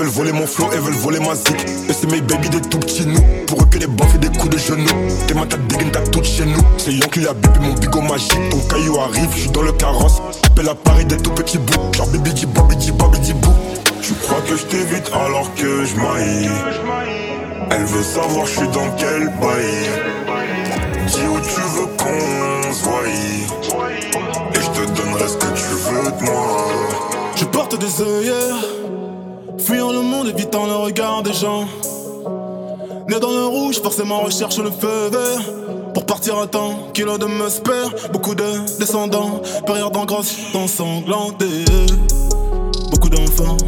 veulent voler mon flow et veulent voler ma zik. Et c'est mes baby des tout petits nous. Pour eux que les baffes et des coups de genoux. Tes mains t'as dégaine, t'as tout chez nous. C'est Yankee a bébé mon bigot magique. Ton caillou arrive, je suis dans le carrosse. Appelle à Paris des tout petits bouts. Genre baby dit baby dit baby dit bou. Tu crois que je alors que je. Elle veut savoir je suis dans quel bail. Dis où tu veux qu'on se voie. Et je te donnerai ce que tu veux de moi. Je porte des œillères Fuyant le monde, évitant le regard des gens. Né dans le rouge, forcément recherche le feu vert. Pour partir à temps, kilo de perd Beaucoup de descendants, période en grosse, ensanglantés. Beaucoup d'enfants.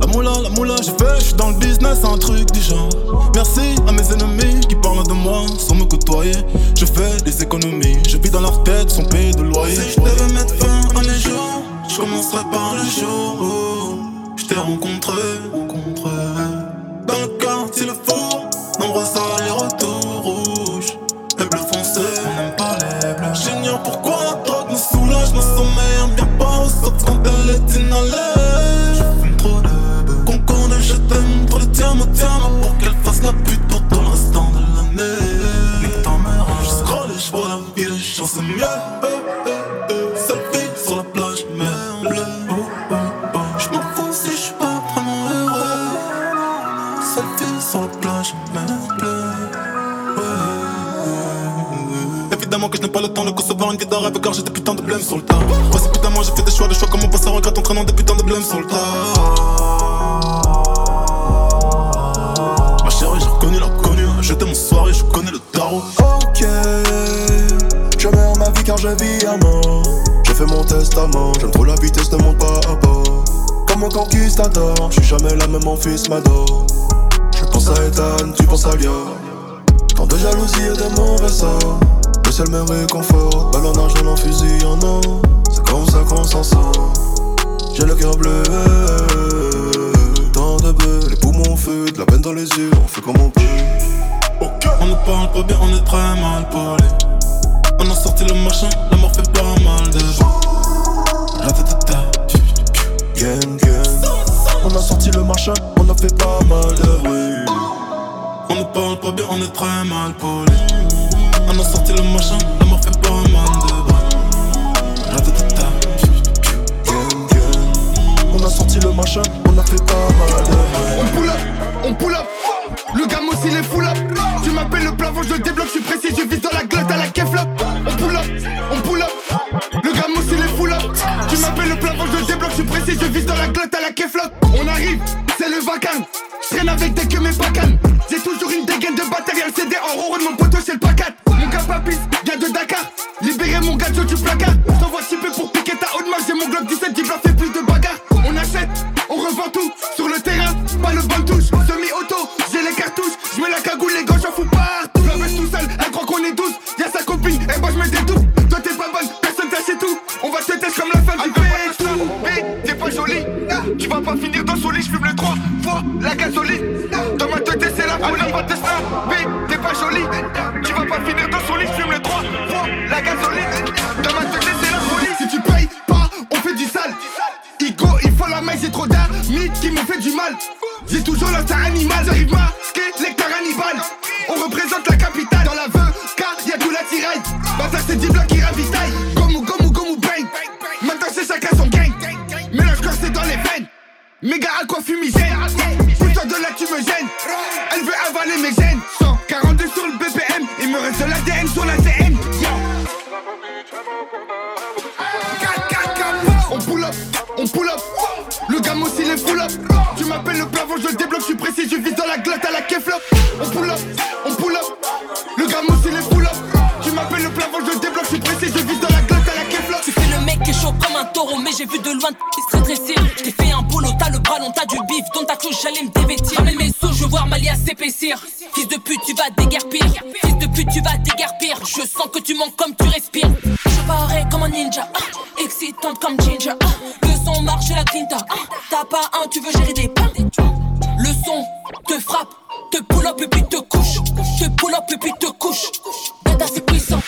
La moula, la moula, j'ai fait, j'suis dans le business, un truc du genre. Merci à mes ennemis qui parlent de moi sans me côtoyer. Je fais des économies, je vis dans leur tête sans payer de loyer. Si je devais mettre fin à mes jours, je commencerai par le jour rencontré, rencontré sur le tas. Précipitamment j'ai fait des choix, des choix comme on passe à regret entraînant des putains de blême sur le tas. Ma chérie, j'ai reconnu la connue, j'étais mon soirée, je connais le tarot. Ok, je meurs ma vie car je vis à mort. J'ai fait mon testament, j'aime trop la vitesse, ne monte pas à bord. Comme un conquistador, je suis jamais la même, mon fils m'adore. Je pense à Ethan, tu penses à Lia. Tant de jalousie et de mauvais sorts. Le seul me réconfort, balle en argent en fusil en or. C'est comme ça qu'on s'en sort. J'ai le cœur bleu, tant de bleu, les poumons feu, de la peine dans les yeux, on fait comme on peut. On ne parle pas bien, on est très mal poli. On a sorti le machin, la mort fait pas mal de Gang, gang. On a sorti le machin, on a fait pas mal de bruit. On ne parle pas bien, on est très mal poli. On a sorti le machin, le machin, on a fait pas mal On pull up, on pull up. Le gamme aussi les full up. Tu m'appelles le plafond, je débloque, je suis précis, je vise dans la glotte à la keflop. On pull up, on pull up. Le gamme aussi les full up. Tu m'appelles le plafond, je débloque, je suis précis, je vise dans la glotte à la keflop. On arrive, c'est le vacan. Je traîne avec des que mes bacanes. J'ai toujours une dégaine de matériel CD en rond mon poteau chez le pacat. Mon gars papis vient de Dakar. Libérez mon gars du placard. T'envoies si peu pour piquer ta haute main. J'ai mon globe 17 qui vu de loin qui. J't'ai fait un boulot, t'as le bras t'as du bif, dans ta cloche, j'allais me dévêtir. Ramène mes sous, je veux voir Malia s'épaissir. Fils de pute, tu vas déguerpir. Fils de pute, tu vas déguerpir. Je sens que tu manques comme tu respires. Je parais comme un ninja, ah, excitante comme Ginger. ah. Le son marche la quinta. ah. T'as pas un, tu veux gérer des pains. Le son te frappe, te pull up et puis te couche. Te pull up et puis te couche. Dada, c'est puissant.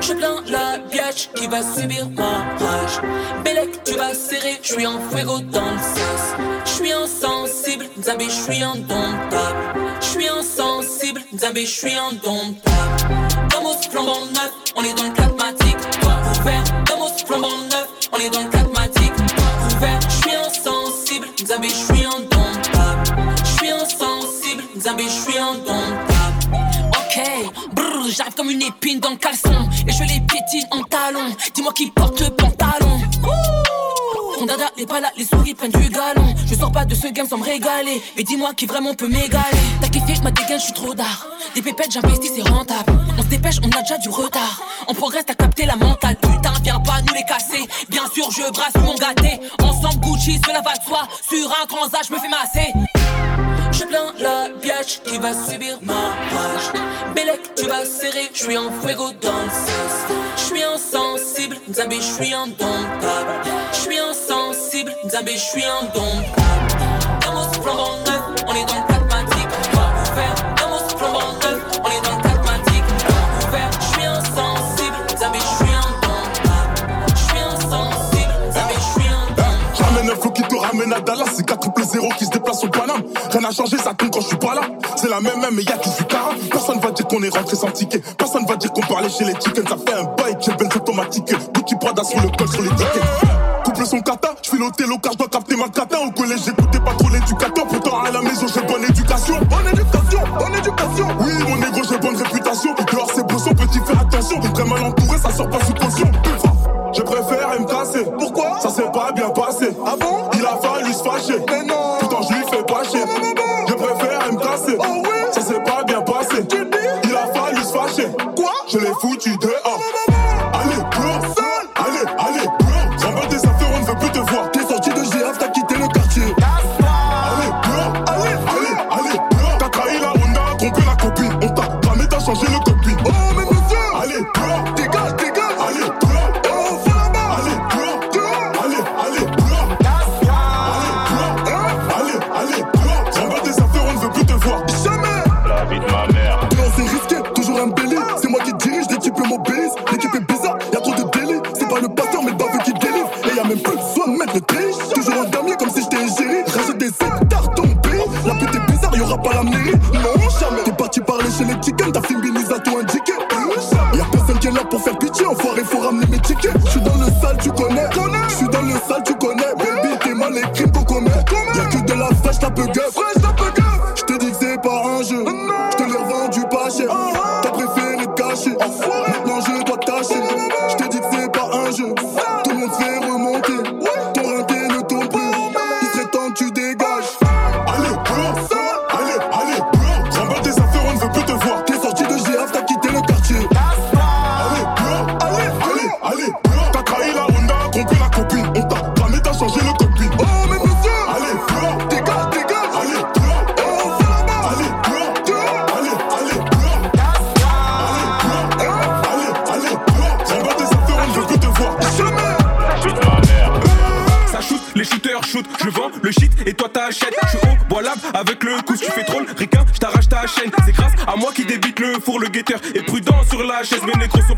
Je plains la biatch qui va subir ma rage. Bellec, serrer, je suis en fuego dans le sas. Je suis insensible, Nzambi, je suis indomptable. Je suis insensible, Nzambi, je suis indomptable. Damos flambant neuf, on est dans le catmatique. Toi ouvert, Damos flambant neuf, on est dans le catmatique. Toi ouvert, je suis insensible, Nzambi, je suis indomptable. Je suis insensible, Nzambi, je suis indomptable. Ok, brrr, j'arrive comme une épine dans le caleçon Et je les piétine en talon Dis-moi qui porte le pantalon N'est pas là, les souris prennent du galon. Je sors pas de ce game sans me régaler. Et dis-moi qui vraiment peut m'égaler. T'as kiffé ma dégaine, je suis trop d'art. Des pépettes, j'investis, c'est rentable. On se dépêche, on a déjà du retard. On progresse, t'as capté la mentale. Putain, viens pas nous les casser. Bien sûr, je brasse mon gâté. Ensemble, Gucci, cela va de soi. Sur un transat, je me fais masser. Je plains la biatch qui va subir ma rage. Bellec, tu vas serrer, je suis en fuego dans. Je suis insensible, Nzambi, je suis indomptable. Je suis insensible, Nzambi, je suis indomptable. Damos flambant neuf, on est dans le pragmatique. Toi ouvert, Damos flambant neuf, on est dans le pragmatique. Toi ouvert, je suis insensible, Nzambi, je suis indomptable. Je suis insensible, Nzambi, je suis indomptable. Ramène un flow qui te ramène à Dallas, c'est 4 triple 0 qui se déplace au Paname. Rien n'a changé, ça tombe quand je suis pas là. C'est la même mais y'a 18 carats. Personne va dire qu'on est rentré sans ticket. Personne va dire qu'on parlait chez les chickens. Ça fait un bail, j'ai benz automatique. Gucci Prada sur le col, sur les tickets. Couple son kata, je fais l'hôtel car dois capter ma kata. Au collège, j'écoutais pas trop l'éducateur. Pourtant, à la maison, j'ai bonne éducation. Bonne éducation, bonne éducation. Oui, mon négro, j'ai bonne réputation. Dehors, c'est beau, son petit, fais attention. Très mal entouré, ça sort pas sous caution. Je préfère me casser. Pourquoi? Ça s'est pas bien passé. Ah bon? Il a fallu se fâcher. Mais non Pourtant je lui fais pas chier. Je préfère me casser. Oh oui? Ça s'est pas bien passé. Tu dis? Il a fallu se fâcher. Quoi? Je l'ai foutu dehors. Préféré te cacher. Maintenant je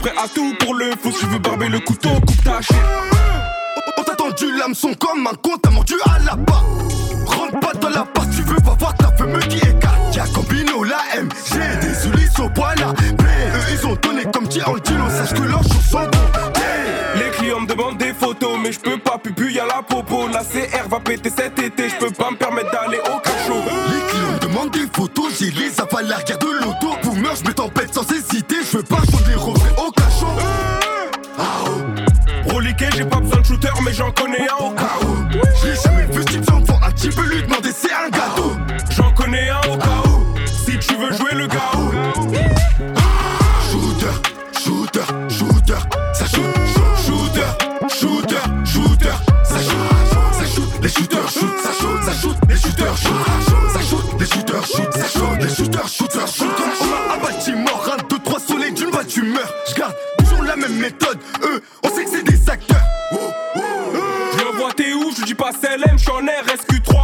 Prêts à tout pour le fou. Si tu veux barber le couteau, coupe ta. On t'a tendu l'hameçon comme un con, t'as mordu à la part. Rentre pas dans la part, tu veux pas voir ta femme qui écarte. Y'a Combino, la M, j'ai des souliers au poil là. Eux, ils ont donné comme Tarantino, sache que leurs choses sont bons. Les clients me demandent des photos, mais je peux pas, pupu, y'a la popo. La CR meurs. J'garde toujours la même méthode, eux, on sait que c'est des acteurs. Je le vois, t'es où? Je dis pas CLM, j'suis en RSQ3.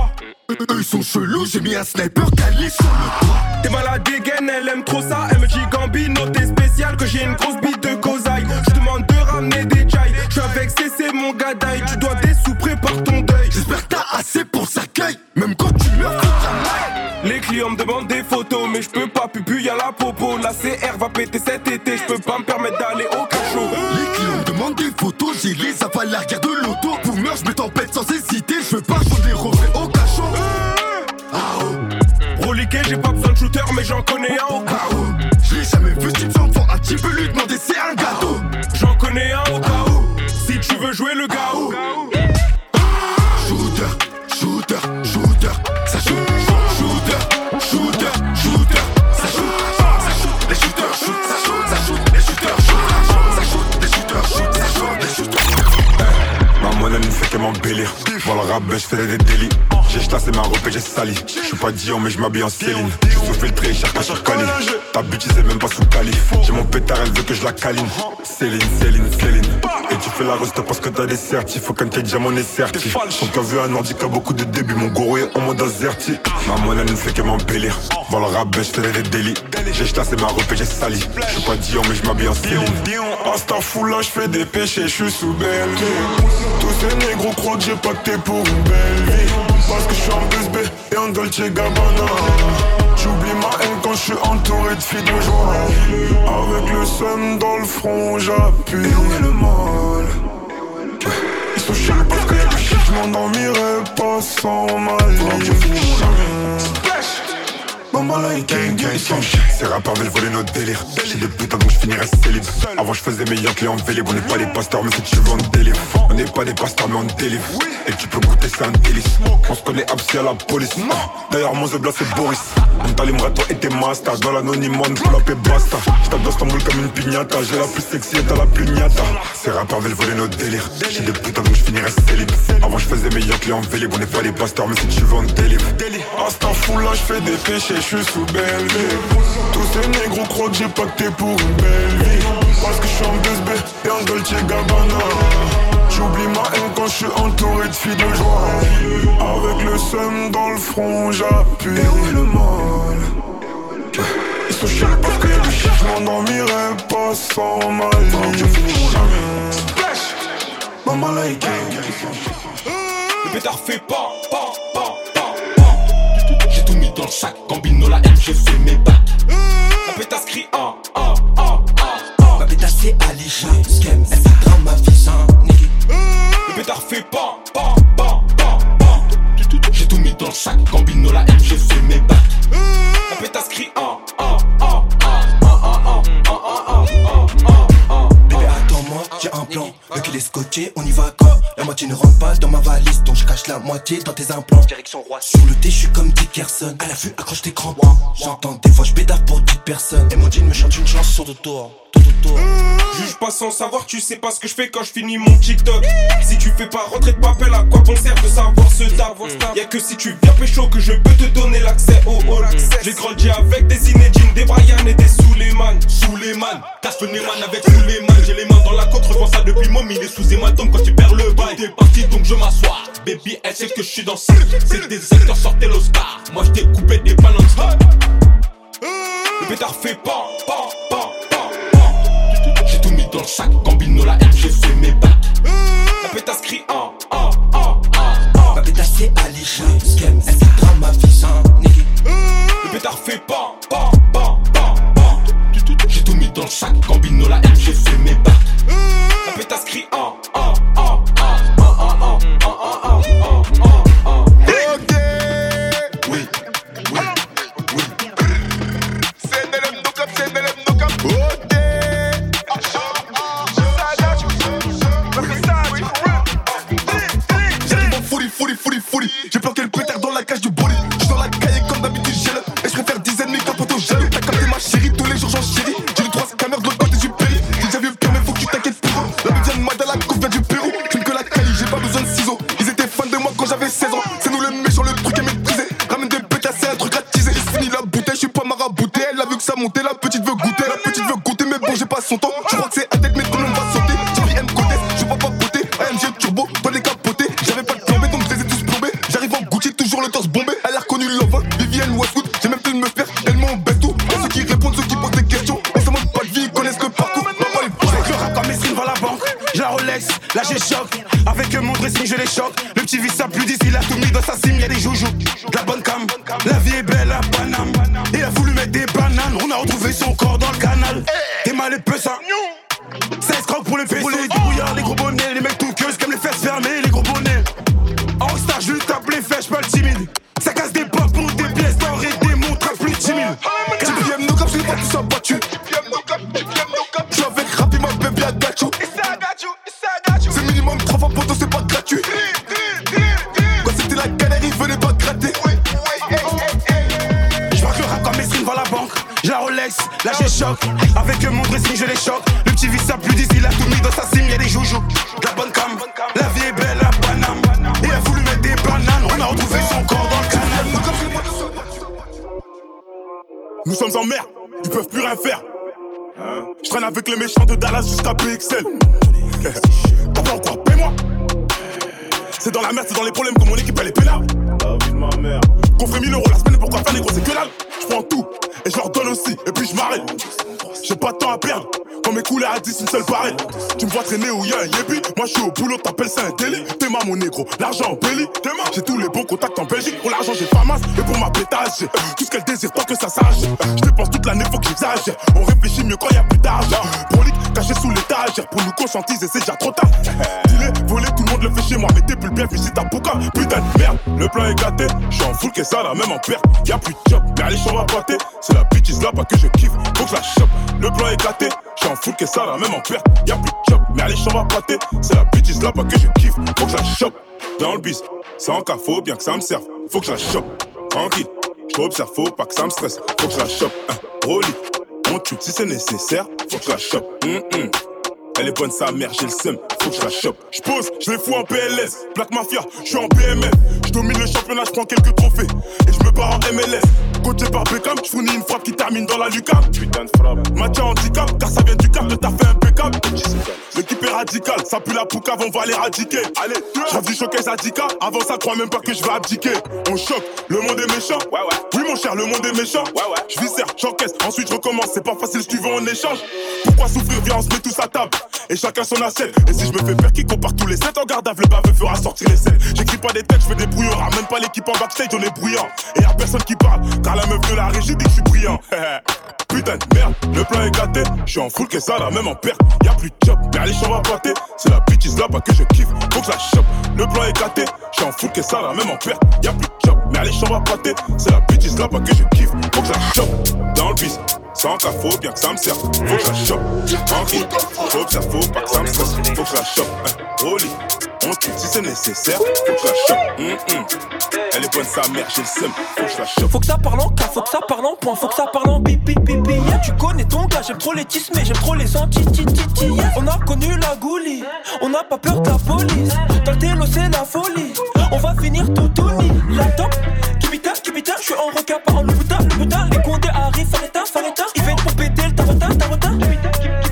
Eux ils sont chelous, j'ai mis un sniper calé sur le toit. T'es malade dégaine, elle aime trop ça. Elle me dit Gambino, t'es spécial, que j'ai une grosse bite de cosaille. Je demande de ramener des chai. Je suis avec CC, mon gadaille. Tu dois des sous, prépare ton deuil. J'espère que t'as assez pour sa caille, même quand tu meurs. Les clients me demandent des photos, mais je peux pas, pupu, y'a la popo. La CR va péter cet été, je peux pas me permettre d'aller au cachot. Les clients me demandent des photos, j'ai les avalé à l'arrière de l'auto. Boomer, je me tempête sans hésiter, je veux pas des reflets au cachot. Ah oh, Reliqué, j'ai pas besoin de shooter, mais j'en connais un au cas rap, je fais des délits. J'ai chassé ma robe et j'ai sali. Je suis pas Dion, mais je m'habille en Céline. Je suis sous filtré, cherche pas sur Cali. Ta bitch, c'est même pas sous Cali. J'ai mon pétard, elle veut que je la câline. Céline, Céline, Céline. Et tu fais la reste parce que t'as des certifs. Faut qu'un t'ait diamant est certif. Son cœur veut un handicap, beaucoup de débuts. Mon gourou est en mode azerti. Ma monnaie ne fait que m'embellir. Dans le rap, je des délits. J'ai chassé ma robe et j'ai sali. Je suis pas Dion, mais je m'habille en Céline. Hasta là, je fais des péchés, je suis sous belle ces négros croient que j'ai pacté pour une belle vie. Parce que je suis en BSB et en Dolce Gabbana. J'oublie ma haine quand je suis entouré de filles de joie. Avec le seum dans le front, j'appuie. Et où est le mal? Ils sont chiants parce que je m'endormirai pas sans ma Maman like gang gang Ces rappeurs veulent voler notre délire. J'ai des putains donc je finirai célib. Avant je faisais meilleur client vélib On n'est pas des pasteurs mais si tu veux on délivre On n'est pas des pasteurs mais on délivre. Et tu peux goûter c'est un délice. On se connaît absi à la police. D'ailleurs mon zebla c'est Boris. On t'allumerait toi et tes masters Dans l'anonymat on up et basta. J'tape d'Istanbul comme une pignata J'ai la plus sexy et t'as la plus niata. Ces rappeurs veulent voler notre délire. J'ai des putains donc je finirai célib. Avant je faisais meilleur client vélib On n'est pas des pasteurs mais si tu veux on délivre Hasta là je fais des péchés je suis sous belle vie Tous ces négros croient que j'ai pacté pour une belle vie. Parce que je suis en BSB et en Dolce Gabbana. J'oublie ma haine quand je suis entouré de filles de joie. Avec le seum dans le front j'appuie. Et est le mal? Ils sont chiants parce que je pas sans ma ligne Maman like Le pétard pas, chaque gambino la haine, je fais mes bacs. La pétasse crie ah, ah ah ah ah Ma pétasse c'est Alisha, Skems, elle fait grave ma vie, Le pétard fait pan, pan, pan, pan, pan. J'ai tout mis dans le sac, gambino la haine, je fais mes bacs. La pétasse crie ah qu'il est scotché, on y va quand La moitié ne rentre pas dans ma valise Donc je cache la moitié dans tes implants Direction roi Sur le thé, je suis comme Dickerson À la vue, accroche tes crampes J'entends des fois, je bédave pour 10 personnes Et mon jean me chante une chanson de toi autour Juge pas sans savoir, tu sais pas ce que je fais quand je finis mon TikTok. Si tu fais pas rentrer de papel, à quoi bon sert de savoir ce taf Y'a que si tu viens pécho que je peux te donner l'accès au hall. J'ai grandi avec des Zinedine, des Brian et des Suleiman. Suleiman, casse le Neyman avec Suleiman. J'ai les mains dans la côte, revends ça depuis. Il est sous hématome quand tu perds le bail. T'es parti donc je m'assois. Baby, elle sait que je suis dans ça. C'est des acteurs sortez l'Oscar. Moi je t'ai coupé des bananes. Le pétard fait pas, pas, pas, pas. J'ai tout mis dans le sac, Gambino la j'ai fait mes bacs. La pétasse crie ah, ah, ah, ah. Ma pétasse c'est Alicia, Skem, elle fait dans ma vie. Le pétard fait pas, pas, pas, pas, pas. J'ai tout mis dans le sac, Gambino la j'ai fait mes bacs. qui en, en. La Rolex, là j'ai choc. Avec mon dressing, je les choque. Le petit vice, ça plus d'ici, il a tout mis dans sa cime, y'a des joujoux. De La bonne cam, la vie est belle à Paname. Il a voulu mettre des bananes, on a retrouvé son corps dans le canal. T'es mal et peu ça. 16 crocs pour les fesses, pour les débrouillards, les gros bonnets, les mecs tout queues, comme les fesses fermées, les gros bonnets. En star, je lui tape les fesses, pas le timide. Ça casse des portes pour des pièces d'or et des montres à plus de 10 000. TPM no cap, je l'ai pas tout ça battu. Avec mon dressing, je les choque. Le petit vice, ça plus d'ici, il a tout mis dans sa cime, y'a des joujoux. La bonne cam, la vie est belle à Paname. Il a voulu mettre des bananes, on a retrouvé son corps dans le canal. Nous sommes en mer, ils peuvent plus rien faire. Je traîne avec les méchants de Dallas jusqu'à PXL. T'as peur quoi Paie-moi C'est dans la merde, c'est dans les problèmes que mon équipe elle est pénale. Qu'on ferait 1000 euros la semaine, pourquoi faire gros, c'est que dalle. Je prends tout et je leur donne aussi, et puis je m'arrête. J'ai pas de temps à perdre. Quand mes couleurs à 10, une seule pareille. Tu me vois traîner où y'a un yébi. Moi je suis au boulot, t'appelles ça un délit. T'es ma mon négro, l'argent en belly. J'ai tous les bons contacts en Belgique. Pour l'argent, j'ai pas masse. Et pour ma pétage, tout ce qu'elle désire, tant que ça sache. Je dépense toute l'année, faut que j'exagère. On réfléchit mieux quand y a plus d'argent. Prolique, caché sous l'étage. Pour nous conscientiser, c'est déjà trop tard. Dealer, voler, tout le monde le fait chez moi. Mais t'es plus bien, visite ta bouca. Putain de merde, le plan est gâté. J'suis en full que ça, là, même en perte. Y'a plus de job, mais allez, j'en va pâter. C'est la bitch là, pas que je kiffe. Faut que la chope. Le plan est gâté. J'suis en full que ça, là, même en perte. Y'a plus de job, mais allez, j'en va pâter. C'est la bitch là, pas que je kiffe. Faut que je la chope. Dans le bis, sans cas, faut bien que ça me serve. Faut que je la chope. Tranquille, j'observe, faut pas que ça me stresse. Faut que je la chope. Hein, Rolly, on tue si c'est nécessaire. Faut que je la chope. Elle est bonne sa mère, j'ai le seum, faut que je la chope. Je pose, je les fous en PLS. Black Mafia, je suis en BMF. Je domine le championnat, je prends quelques trophées. Et je me barre en MLS. Coaché par Beckham, je fournis une frappe qui termine dans la lucarne. Putain de frappe. Match handicap, car ça vient du cap, t'as fait impeccable. L'équipe est radicale, ça pue la poucave, on va l'éradiquer. Allez, j'rêve du showcase Adika. Avant ça, crois même pas que je vais abdiquer. On choque, le monde est méchant. Ouais, ouais. Oui, mon cher, le monde est méchant. Ouais, ouais. Je viscère, j'encaisse, ensuite je recommence. C'est pas facile, si tu veux en échange. Pourquoi souffrir? Viens, on se met tous à table. Et chacun son assiette. Et si je me fais faire qui compare tous les 7 en garde à le baveux fera sortir les scènes. J'écris pas des textes, je fais des brouillons. Ramène pas l'équipe en backstage, on est bruyant. Et y'a personne qui parle, car la meuf de la régie dit que je suis brillant. Putain de merde, le plan est gâté. Je suis en full que ça, là, même en perte. Y'a plus de job, mais allez, j'en va pâter. C'est la bitch là, pas que je kiffe. Faut que la chope. Le plan est gâté. Je suis en full que ça, là, même en perte. Y'a plus de job, mais allez, j'en va pâter. C'est la bitch là, pas que je kiffe. Faut que la chope. Dans le bis, sans faut bien que ça me serve. Faut que la chope. Tranquille, j'observe, faut pas que ça me stresse. Faut que la chope. Hein, on c'est nécessaire. Faut que je la chope. Hum, hum. Elle est bonne sa mère, j'ai le seum. Faut que je la chope. Faut que ça parle en cas, faut que ça parle en point, faut que ça parle en bip bip. Yeah, tu connais ton gars, j'aime trop les tismés, j'aime trop les anti ti ti ti. On a connu la goulie, on n'a pas peur de la police. Dans le télo, c'est la folie. On va finir tout tout nu. La top, kibita, kibita, je suis en requin, pas en louboutin, louboutin. Les condés arrivent, fallait fallait Ils viennent pour péter le tarota, tarota.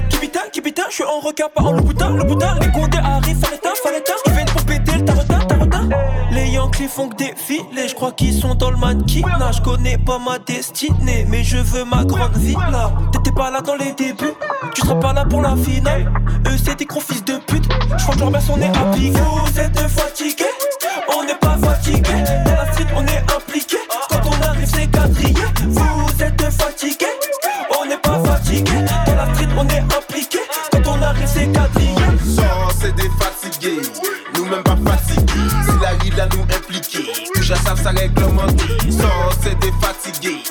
Kibita, kibita, je suis en requin, pas en louboutin, louboutin. Les condés arrivent, fallait font que défiler, je crois qu'ils sont dans le mannequinat. Je connais pas ma destinée, mais je veux ma grande villa. T'étais pas là dans les débuts, tu seras pas là pour la finale. Eux, c'est des gros fils de pute. Je crois que leur on est à piquer. Vous êtes fatigués, on n'est pas fatigués. Dans la street, on est impliqué. Quand on arrive, c'est quadrillé. Vous êtes fatigués, on n'est pas fatigués. Dans la street, on est impliqué. Quand on arrive, c'est quadrillé. Sans c'est des fatigués, nous même pas fatigués. Nous impliqués, touche à ça, ça réglementé. Sans c'est des fatigués,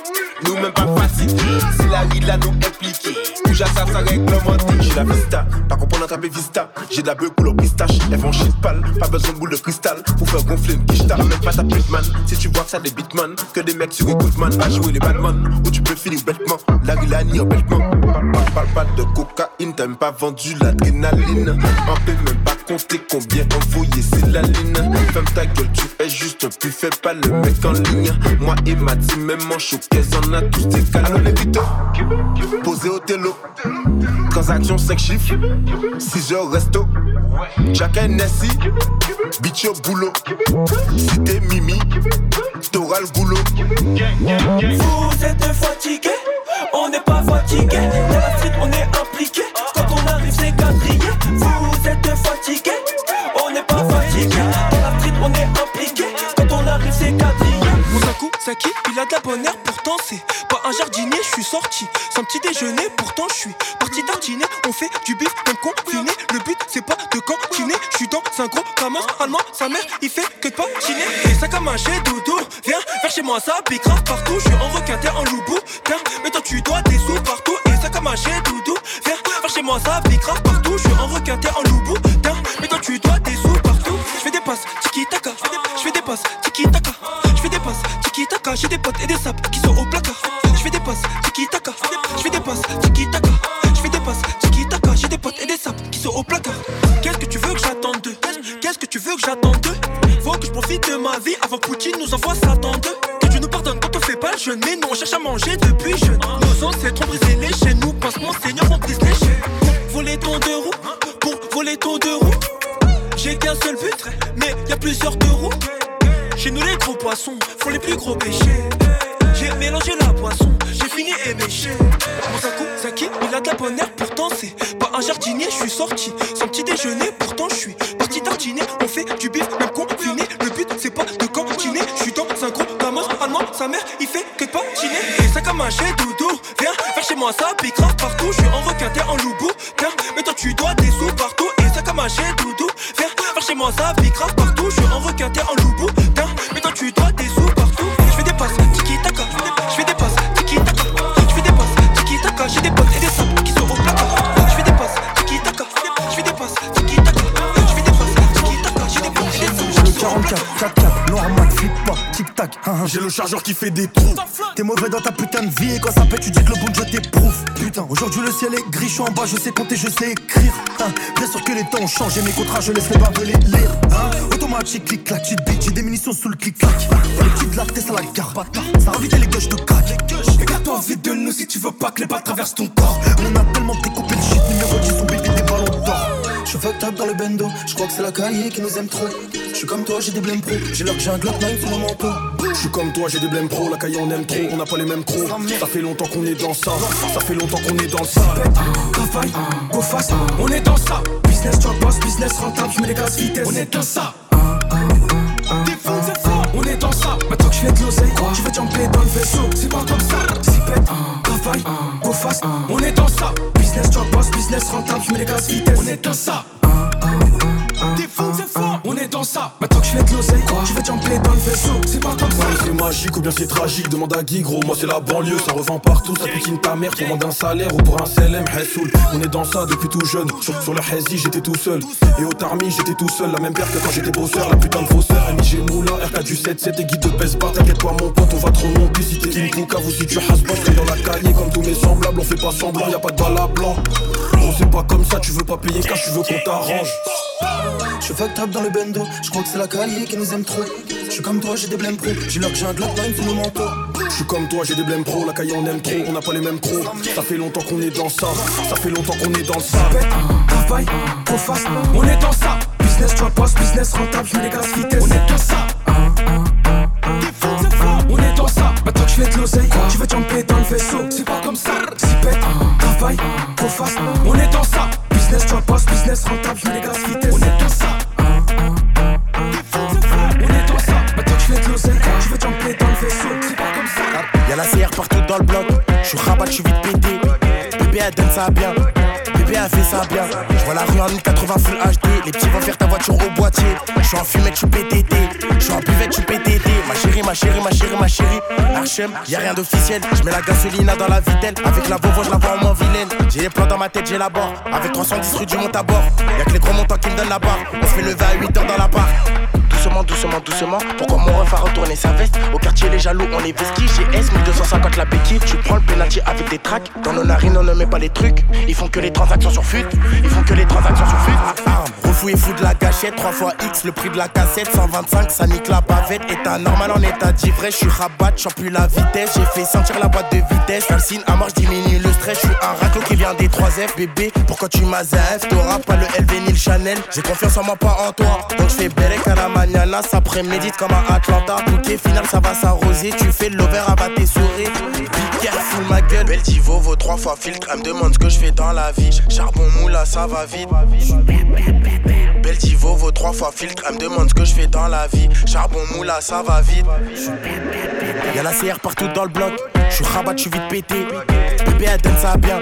nous même pas fatigués. Si la vie là nous impliqués, touche à ça, ça réglementé. La vista, pas comprendre vista. J'ai de la beuh couleur pistache, elles font shit pâle. Pas besoin de boule de cristal pour faire gonfler une quiche. Même pas ta man. Si tu vois que ça des beatman, que des mecs sur man. À jouer les badman, où tu peux finir bêtement. La rue là ni en bêtement. Parle pas de cocaïne, t'as même pas vendu l'adrénaline. On peut même pas compter combien envoyé c'est la lune. Femme ta gueule, tu es juste un plus fais pas le mec en ligne. Moi et ma team, même en showcase, on a tous des cas. Alors les posé au télo. Transaction 5 chiffres, 6 heures resto. Chacun Nessie, bitch au boulot. Si t'es Mimi, t'auras le boulot. Vous êtes fatigué, on n'est pas fatigué. Dans la street, on est impliqué. Quand on arrive, c'est quadrillé. Vous êtes fatigué, on n'est pas fatigué. Dans la street, on est impliqué. Saki, il a de la bonne air, pourtant c'est pas un jardinier. Je suis sorti sans petit déjeuner, pourtant je suis parti tartiner. On fait du bif, même confiné. Le but, c'est pas de cantiner. Je suis dans un gros camas allemand, sa mère, il fait que de patiner. Et ça comme un chez doudou, viens vers chez moi, ça grave partout. Je suis en requin, en loubou, tiens, mais toi tu dois des sous partout. Et ça comme un chez doudou, viens vers chez moi, ça grave partout. Je suis en requin, en loubou, tiens, mais toi tu dois des sous partout. Je fais des passes, tiki taka, je fais des passes, tiki taka, tiki taka. J'ai des potes et des sapes qui sont au placard. Je fais des passes, tiki taka, je fais des passes, tiki taka, je fais des passes, tiki taka. J'ai des potes et des sapes qui sont au placard. Qu'est-ce que tu veux que j'attende d'eux? Qu'est-ce que tu veux que j'attende d'eux? Faut que je profite de ma vie avant Poutine nous envoie Satan d'eux. Que Dieu nous pardonne quand on fait pas le jeûne, mais non, on cherche à manger depuis jeune. Nos ancêtres ont brisé les chaînes, nous pense mon Seigneur, on brise les chaînes. Pour voler ton deux roues, pour voler ton deux roues. J'ai qu'un seul but, mais y a plusieurs deux roues. Nous les gros poissons font les plus gros péchés. J'ai mélangé la poisson, j'ai fini éméché. Mon Sakou, Saki, il a de la bonne air, pourtant c'est pas un jardinier. Je suis sorti sans petit déjeuner, pourtant je suis parti tartiner. On fait du bif, même confiné. Le but c'est pas de cantiner. Je suis dans un gros gamos allemand, sa mère il fait que de patiner. Et ça comme un doudou, viens vers chez moi, ça pique partout. Je suis en requin, t'es en loubou, tiens, mais toi tu dois des sous partout. Et ça comme un doudou, viens vers chez moi, ça pique partout. Je suis en requin, t'es en le chargeur qui fait des trous. T'es mauvais dans ta putain de vie et quand ça pète, tu dis que le bon Dieu t'éprouve. Putain, aujourd'hui le ciel est gris, je suis en bas, je sais compter, je sais écrire. Hein. Bien sûr que les temps ont changé, mes contrats, je laisse les barbes les lire. Hein. Automatique, clic clac, petite bitch, j'ai des munitions sous le clic clac. Les petites lartes, t'es ça la gare. Ça va vite les gauches de crack. Écarte-toi vite de nous si tu veux pas que les balles traversent ton corps. On a tellement découpé le shit, numéro 10, on bébé des ballons d'or. Je fucked up dans le bendo, je crois que c'est la cahier qui nous aime trop. Je suis comme toi, j'ai des blèmes pro, j'ai leur que j'ai un Glock 9 sous mon manteau. Je suis comme toi, j'ai des blèmes pro, la caille on aime trop, on n'a pas les mêmes crocs. Ça fait longtemps qu'on est dans ça, ça fait longtemps qu'on est dans ça. Travail, go fast, on est dans ça. Business, job boss, business rentable, je mets les gaz vitesse. On est dans ça. On est dans ça. Maintenant que je fais de l'oseille, tu veux jumper dans le vaisseau. C'est pas comme ça. Si bête, travail, go fast, on est dans ça. Business, job boss, business rentable, je mets les gaz vitesse. On est dans ça. Est Maintenant que je fais de l'oseille, tu veux jumper dans le vaisseau. C'est pas comme ça. C'est magique ou bien c'est tragique, demande à Guy gros, moi c'est la banlieue, ça revend partout, ça piquine ta mère, tu demandes un salaire ou pour un CLM, Hessoul. On est dans ça depuis tout jeune, sur, sur le j'étais tout seul, et au Tarmi j'étais tout seul, la même paire que quand j'étais bosseur, la putain de fausseur, MIG Moula, RK du 7, c'était guide de best bar, t'inquiète pas mon pote, on va trop monter, si t'es King ou si tu hasses pas, je dans la cahier comme tous mes semblables, on fait pas semblant, y a pas de balle à blanc. Gros c'est pas comme ça, tu veux pas payer cash, tu veux qu'on t'arrange. Je fucked up dans le bendo, je crois que c'est la cahier qui nous aime trop. Je suis comme toi, j'ai des blèmes pro, j'ai leur que j'ai un Glock 9 sous mon manteau. Je suis comme toi, j'ai des blèmes pro, la caille on aime trop, on n'a pas les mêmes crocs. Ça fait longtemps qu'on est dans ça, ça fait longtemps qu'on est dans ça. Travail, go fast, on est dans ça. Business, job boss, business rentable, je les gaz vitesse. On est dans ça. On est dans ça. Maintenant que je fais de l'oseille, tu veux jumper dans le vaisseau. C'est pas comme ça. Si bête, travail, go fast, on est dans ça. Business, job boss, business rentable, les gaz vitesse. On est dans ça. On est dans ça. Maintenant que je fais de tu veux jumper dans le vaisseau. C'est pas comme ça. Y'a la CR partout dans le bloc. Je suis rabat, je suis vite pété. Bébé, elle donne ça bien. Bébé, elle fait ça bien. Je vois la rue en 1080 full HD. Les petits vont faire ta voiture au boîtier. Je suis en fumette, je suis PTT. Je suis en buvette, je suis. Ma chérie, ma chérie, ma chérie. Archem, y'a rien d'officiel. Je mets la gasolina dans la vitelle. Avec la Volvo, je la vois en moins vilaine. J'ai les plans dans ma tête, j'ai la barre. Avec 310 rue du monte à bord. Y'a que les gros montants qui me donnent la barre. On se fait lever à 8 heures dans la barre. Doucement, doucement, doucement. Pourquoi mon ref a retourné sa veste? Au quartier, les jaloux, on est vesquis. GS 1250 la béquille. Tu prends le penalty avec des tracks. Dans nos narines, on ne met pas les trucs. Ils font que les transactions sur fut. Ils font que les transactions sur. Arme, fou et fou de la gâchette, 3 fois X le prix de la cassette, 125 ça nique la bavette. État normal en état d'ivresse, je suis rabat, j'en plus la vitesse. J'ai fait sentir la boîte de vitesse, calcine à marche diminue le stress. Je suis un raclo qui vient des 3F, bébé. Pourquoi tu m'as F? T'auras pas le LV ni le Chanel. J'ai confiance en moi, pas en toi. Donc je fais Berek à la mañana, ça prémédite comme à Atlanta. Ok, final ça va s'arroser, tu fais l'over à tes souris. Be careful ma gueule. Belle Divo, vaut 3 fois filtre, elle me demande ce que je fais dans la vie. Charbon moula, ça va vite. Divo, vaut 3 fois filtre, elle me demande ce que je fais dans la vie. Charbon moula, ça va vite. Y'a la CR partout dans le bloc. Je suis rabat, je suis vite pété. Bébé elle donne ça bien.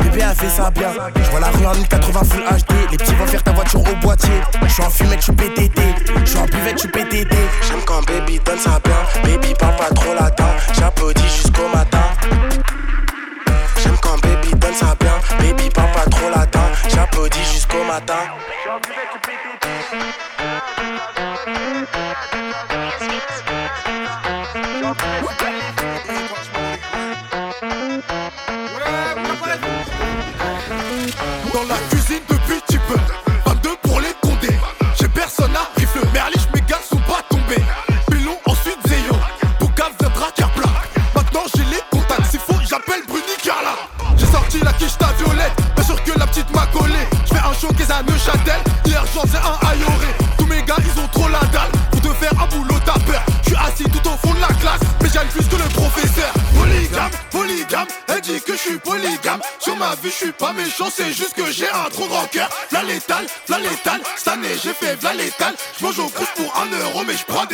Bébé a fait ça bien. Je vois la rue en 1080 full HD. Les petits vont faire ta voiture au boîtier. Je suis en fumette, je PTT. Je suis en buvette, je PTT. J'aime quand baby donne ça bien. Baby parle pas trop latin. J'applaudis jusqu'au matin. J'aime quand baby donne ça bien. Baby parle pas trop latin. J'applaudis jusqu'au matin.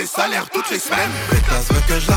Des salaires toutes les semaines. Pétasse veut que je la